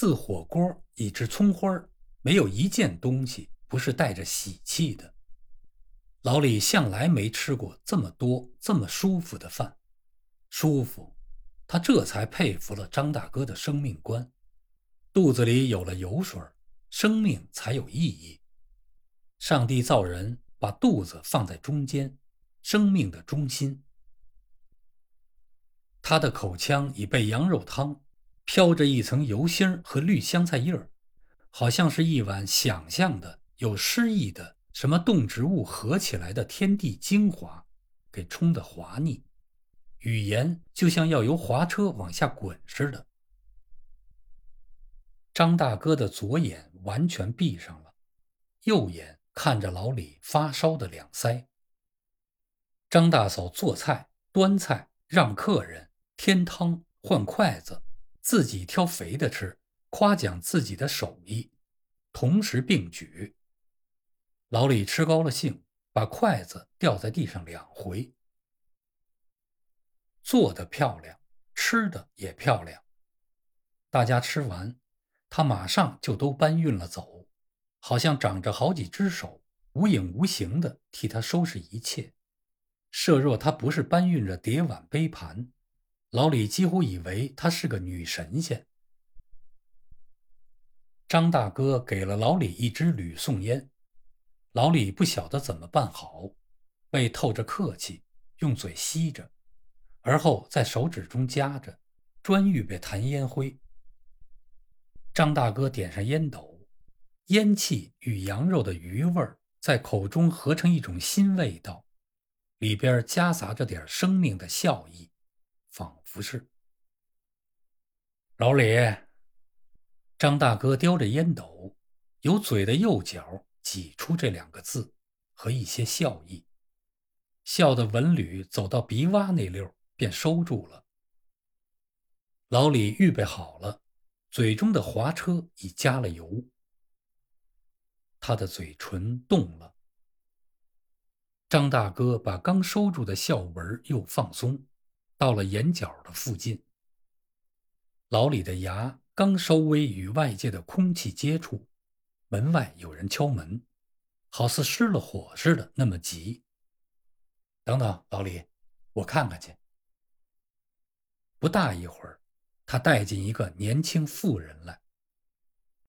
自火锅以至葱花没有一件东西不是带着喜气的。老李向来没吃过这么多这么舒服的饭，舒服，他这才佩服了张大哥的生命观。肚子里有了油水，生命才有意义。上帝造人，把肚子放在中间，生命的中心。他的口腔已被羊肉汤飘着一层油星和绿香菜叶儿，好像是一碗想象的有诗意的什么动植物合起来的天地精华，给冲得滑腻，语言就像要由滑车往下滚似的。张大哥的左眼完全闭上了，右眼看着老李发烧的两腮。张大嫂做菜、端菜、让客人。添汤换筷子，自己挑肥的吃，夸奖自己的手艺，同时并举。老李吃高了兴，把筷子掉在地上两回。做的漂亮，吃的也漂亮。大家吃完，他马上就都搬运了走，好像长着好几只手，无影无形的替他收拾一切。设若他不是搬运着碟碗杯盘。老李几乎以为她是个女神仙。张大哥给了老李一支吕宋烟，老李不晓得怎么办好，被透着客气，用嘴吸着，而后在手指中夹着，专预备弹烟灰。张大哥点上烟斗，烟气与羊肉的余味儿在口中合成一种新味道，里边夹杂着点生命的笑意。服侍老李，张大哥叼着烟斗，由嘴的右角挤出这两个字和一些笑意，笑的文缕走到鼻洼那溜便收住了。老李预备好了，嘴中的滑车已加了油，他的嘴唇动了。张大哥把刚收住的笑纹又放松。到了眼角的附近，老李的牙刚稍微与外界的空气接触，门外有人敲门，好似失了火似的，那么急。等等，老李，我看看去。不大一会儿，他带进一个年轻妇人来。